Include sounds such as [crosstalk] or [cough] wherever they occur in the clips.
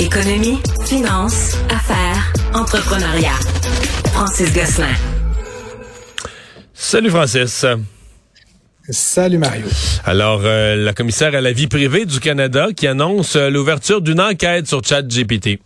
Économie, finance, affaires, entrepreneuriat. Francis Gosselin. Salut Francis. Salut Mario. Alors, euh, la commissaire à la vie privée du Canada qui annonce euh, l'ouverture d'une enquête sur ChatGPT.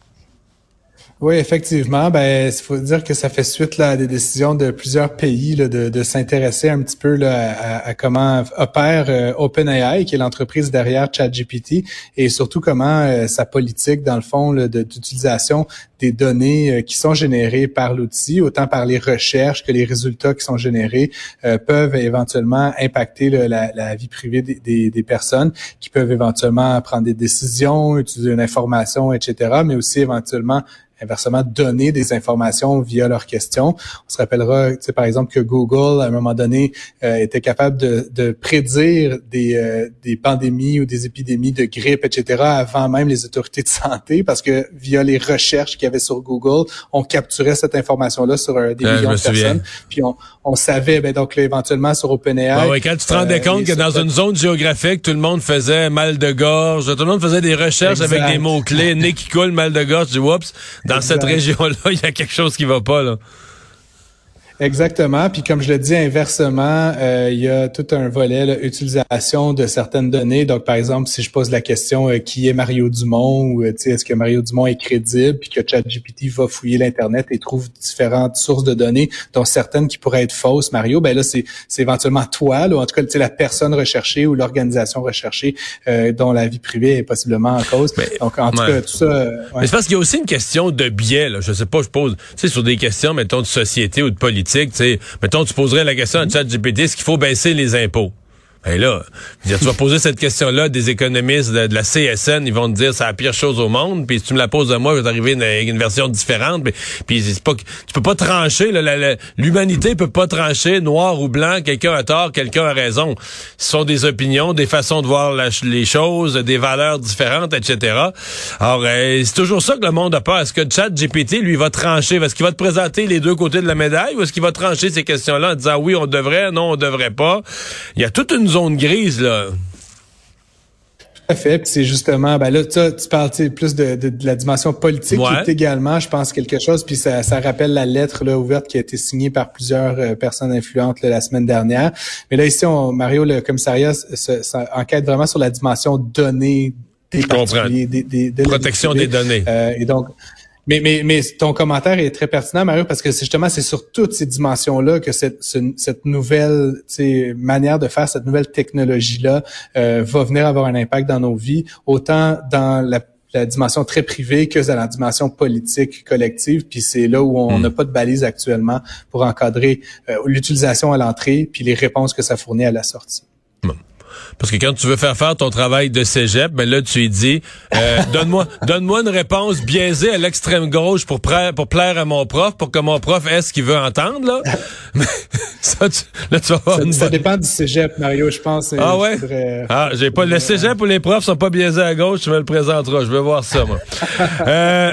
Oui, effectivement. Ben, il faut dire que ça fait suite là, à des décisions de plusieurs pays là, de, de s'intéresser un petit peu là, à, comment opère euh, OpenAI, qui est l'entreprise derrière ChatGPT, et surtout comment euh, sa politique, dans le fond, d'utilisation des données euh, qui sont générées par l'outil, autant par les recherches que les résultats qui sont générés, peuvent éventuellement impacter la, la, vie privée des, des, personnes, qui peuvent éventuellement prendre des décisions, utiliser une information, etc., mais aussi éventuellement inversement donner des informations via leurs questions. On se rappellera, tu sais, par exemple, que Google, à un moment donné, euh, était capable de, de prédire des, euh, des pandémies ou des épidémies de grippe, etc., avant même les autorités de santé, parce que via les recherches qu'il y avait sur Google, on capturait cette information-là sur euh, des millions de personnes. Puis on, on savait, ben donc là, éventuellement sur OpenAI. Ouais, quand tu te rendais compte que dans une zone géographique, tout le monde faisait mal de gorge, tout le monde faisait des recherches avec des mots-clés, nez qui coule, mal de gorge, oups, dans cette région-là, [laughs] il y a quelque chose qui va pas, là. Exactement. Puis comme je le dis inversement, euh, il y a tout un volet là, utilisation de certaines données. Donc par exemple, si je pose la question euh, qui est Mario Dumont ou euh, est-ce que Mario Dumont est crédible, puis que ChatGPT va fouiller l'internet et trouve différentes sources de données, dont certaines qui pourraient être fausses, Mario, ben là c'est éventuellement toi, là, ou en tout cas la personne recherchée ou l'organisation recherchée dont la vie privée est possiblement en cause. Donc en tout cas tout ça. Mais c'est parce qu'il y a aussi une question de biais. Là. Je sais pas, je pose, tu sais, sur des questions mettons de société ou de politique politique, tu sais, mettons, tu poserais la question à ChatGPT, est-ce qu'il faut baisser les impôts? Et là, tu vas poser cette question-là des économistes de, la CSN, ils vont te dire c'est la pire chose au monde. Puis si tu me la poses à moi, je vais t'arriver avec une version différente. Puis, puis c'est pas, tu peux pas trancher. L'humanité peut pas trancher noir ou blanc. Quelqu'un a tort, quelqu'un a raison. Ce sont des opinions, des façons de voir les choses, des valeurs différentes, etc. Alors euh, c'est toujours ça que le monde a peur. Est-ce que Chat GPT lui va trancher? Est-ce qu'il va te présenter les deux côtés de la médaille ou est-ce qu'il va trancher ces questions-là en disant oui on devrait, non on devrait pas? Il y a toute une zone grise, là. Tout à fait. Puis c'est justement, ben là, tu parles plus de, la dimension politique qui est également, je pense, quelque chose. Puis ça, rappelle la lettre là, ouverte qui a été signée par plusieurs euh, personnes influentes la semaine dernière. Mais là, ici, on, Mario, le commissariat enquête vraiment sur la dimension donnée des je Des, Protection des données. Euh, et donc, mais, mais, mais ton commentaire est très pertinent, Mario, parce que justement, c'est sur toutes ces dimensions-là que cette, cette nouvelle manière de faire, cette nouvelle technologie-là euh, va venir avoir un impact dans nos vies, autant dans la la dimension très privée que dans la dimension politique collective. Puis c'est là où on hmm. n'a pas de balise actuellement pour encadrer euh, l'utilisation à l'entrée puis les réponses que ça fournit à la sortie. Parce que quand tu veux faire faire ton travail de cégep, ben là, tu lui dis, euh, [laughs] donne-moi, donne-moi une réponse biaisée à l'extrême gauche pour, pour plaire à mon prof, pour que mon prof ait ce qu'il veut entendre, là. [laughs] ça, tu, là, tu vas ça, dépend du cégep, Mario, je pense. Ah ouais? Ah, j'ai pas, le cégep ou les profs sont pas biaisés à gauche, tu me le présenteras. Je veux voir ça, moi. [laughs] euh,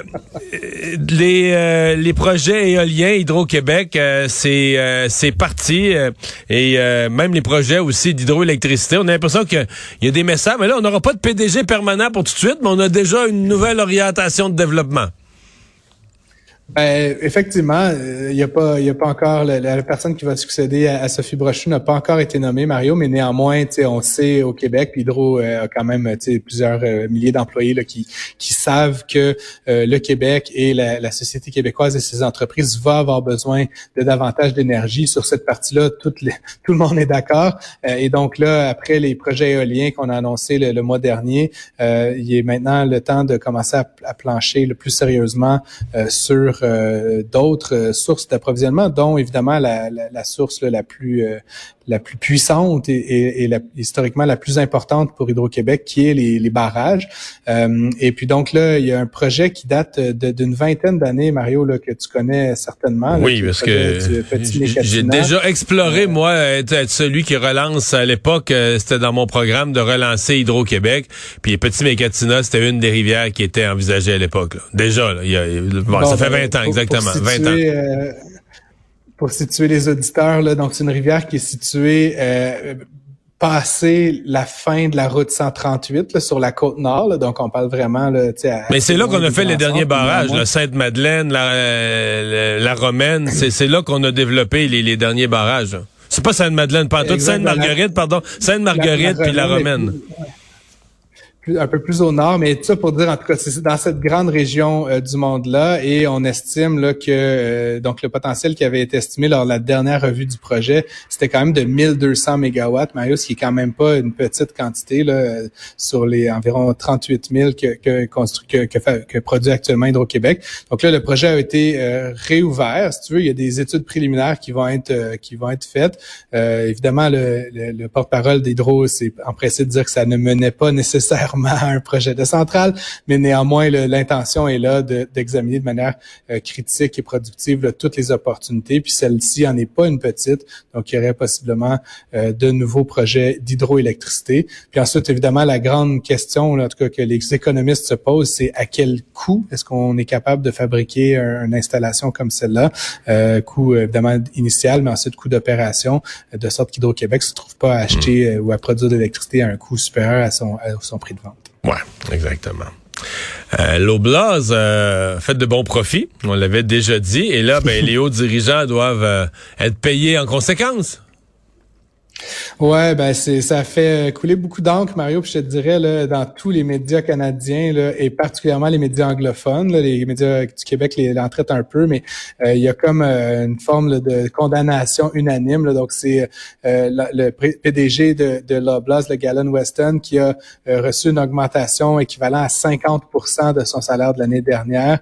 les, euh, les projets éoliens Hydro-Québec, euh, c'est, c'est parti. et même les projets aussi d'hydroélectricité. On a l'impression qu'il y a des messages, mais là, on n'aura pas de PDG permanent pour tout de suite, mais on a déjà une nouvelle orientation de développement. Ben, effectivement, il euh, n'y a pas, il a pas encore la, personne qui va succéder à, Sophie Brochu n'a pas encore été nommée, Mario, mais néanmoins, on sait au Québec, puis Hydro euh, a quand même plusieurs euh, milliers d'employés qui, qui savent que le Québec et la, société québécoise et ses entreprises vont avoir besoin de davantage d'énergie sur cette partie-là. Tout, [laughs] tout le monde est d'accord. et donc là, après les projets éoliens qu'on a annoncés le, mois dernier, il est maintenant le temps de commencer à, à plancher le plus sérieusement sur euh, d'autres euh, sources d'approvisionnement, dont évidemment la, la, source la plus euh, la plus puissante et, et, la, historiquement la plus importante pour Hydro-Québec, qui est les, les barrages. et puis donc là, il y a un projet qui date d'une vingtaine d'années, Mario, là, que tu connais certainement. oui, parce que j'ai déjà exploré, moi, être, celui qui relance à l'époque, c'était dans mon programme de relancer Hydro-Québec. Puis Petit Mécatina, c'était une des rivières qui était envisagée à l'époque. Déjà, il y a, ça fait 20 ben, ans, exactement. 20 ans. Euh, pour situer les auditeurs, là, donc c'est une rivière qui est située euh, passer la fin de la route 138 sur la côte nord. donc, on parle vraiment... Là, à, Mais c'est là qu'on a fait les derniers barrages, Sainte-Madeleine, la, euh, la, Romaine. C'est là qu'on a développé les, les derniers barrages. C'est pas Sainte-Madeleine, pas toute Sainte-Marguerite, pardon. Sainte-Marguerite puis la Romaine un peu plus au nord, mais tout ça pour dire en tout cas, c'est dans cette grande région euh, du monde-là, et on estime là que euh, donc le potentiel qui avait été estimé lors de la dernière revue du projet, c'était quand même de 1200 mégawatts, Mario, ce qui est quand même pas une petite quantité là, sur les environ 38 000 que que, que, que, produit actuellement Hydro-Québec. Donc là, le projet a été euh, réouvert. Si tu veux, il y a des études préliminaires qui vont être qui vont être faites. évidemment, le, le, le porte-parole d'Hydro s'est empressé de dire que ça ne menait pas nécessairement [laughs] un projet de centrale, mais néanmoins, l'intention est là d'examiner de, manière euh, critique et productive toutes les opportunités. Puis celle-ci en est pas une petite, donc il y aurait possiblement euh, de nouveaux projets d'hydroélectricité. Puis ensuite, évidemment, la grande question, en tout cas que les économistes se posent, c'est à quel coût est-ce qu'on est capable de fabriquer une installation comme celle-là, euh, coût évidemment initial, mais ensuite coût d'opération, de sorte qu'Hydro-Québec se trouve pas à acheter ou à produire de l'électricité à un coût supérieur à son, à son prix de Ouais, exactement. Euh, euh, fait de bons profits, on l'avait déjà dit, et là, ben, les hauts dirigeants doivent euh, être payés en conséquence. Ouais, ben c'est ça fait couler beaucoup d'encre, Mario. Puis je te dirais là, dans tous les médias canadiens là, et particulièrement les médias anglophones, les médias du Québec les, en traitent un peu, mais euh, il y a comme euh, une forme de condamnation unanime. donc c'est euh, le PDG de, de Loblaws, le Galen Weston, qui a reçu une augmentation équivalente à 50% de son salaire de l'année dernière.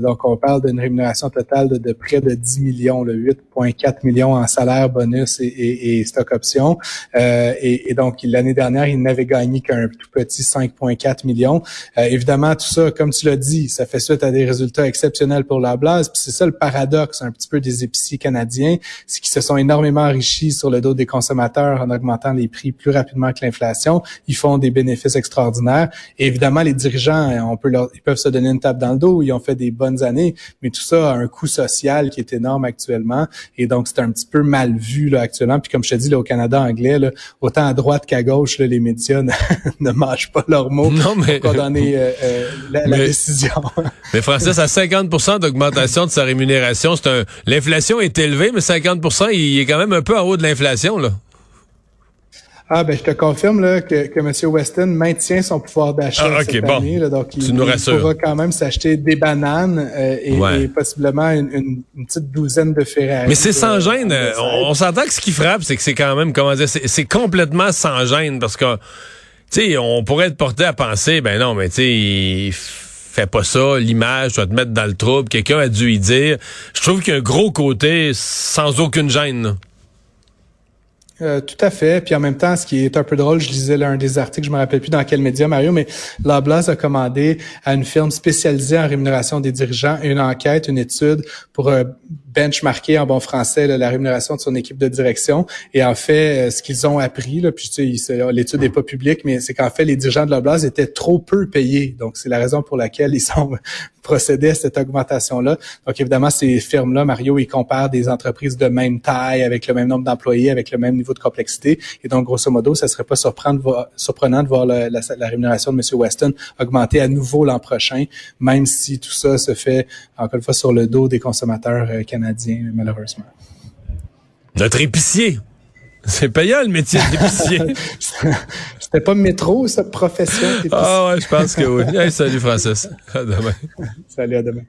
donc on parle d'une rémunération totale de, près de 10 millions, 8,4 millions en salaire bonus et, et, et stock option euh, et, donc, l'année dernière, il n'avait gagné qu'un tout petit 5,4 millions. Euh, évidemment, tout ça, comme tu l'as dit, ça fait suite à des résultats exceptionnels pour la Blase. Puis c'est ça le paradoxe un petit peu des épiciers canadiens, c'est qu'ils se sont énormément enrichis sur le dos des consommateurs en augmentant les prix plus rapidement que l'inflation. Ils font des bénéfices extraordinaires. Et évidemment, les dirigeants, on peut leur, ils peuvent se donner une tape dans le dos. Ils ont fait des bonnes années, mais tout ça a un coût social qui est énorme actuellement. Et donc, c'est un petit peu mal vu là actuellement. Puis comme je te dis, là, au Canada, anglais, autant à droite qu'à gauche, les médias ne, [laughs] mangent pas leurs mots non, mais, pour condamner euh, euh, la, décision. [laughs] mais Francis, à 50% d'augmentation de sa rémunération, c'est un l'inflation est élevée, mais 50% il est quand même un peu en haut de l'inflation. là. Ah ben je te confirme là, que, que M. Weston maintient son pouvoir d'achat ah, cette année. donc il, pourra quand même s'acheter des bananes euh, et, possiblement une, petite douzaine de Ferrari. Mais c'est sans gêne. on, s'entend que ce qui frappe, c'est que c'est quand même, comment dire, c'est complètement sans gêne parce que, tu sais, on pourrait être porté à penser, ben non, mais tu sais, il fait pas ça, l'image doit te mettre dans le trouble. Quelqu'un a dû y dire. Je trouve qu'il y a un gros côté sans aucune gêne. Euh, tout à fait. Puis en même temps, ce qui est un peu drôle, je lisais l'un des articles, je me rappelle plus dans quel média, Mario, mais la Blase a commandé à une firme spécialisée en rémunération des dirigeants une enquête, une étude pour benchmarker en bon français la rémunération de son équipe de direction. Et en fait, euh, ce qu'ils ont appris, là, puis tu sais, l'étude n'est pas publique, mais c'est qu'en fait, les dirigeants de la Blase étaient trop peu payés. Donc, c'est la raison pour laquelle ils sont [laughs] procédé à cette augmentation-là. Donc, évidemment, ces firmes-là, Mario, ils comparent des entreprises de même taille, avec le même nombre d'employés, avec le même niveau de complexité. Et donc, grosso modo, ça serait pas surprenant de voir, surprenant de voir la, rémunération de M. Weston augmenter à nouveau l'an prochain, même si tout ça se fait, encore une fois, sur le dos des consommateurs euh, canadiens, malheureusement. Notre épicier, c'est payant le métier d'épicier. [laughs] C'était pas métro, cette profession. Ah ouais, je pense que oui. salut Francis. À demain. salut, à demain.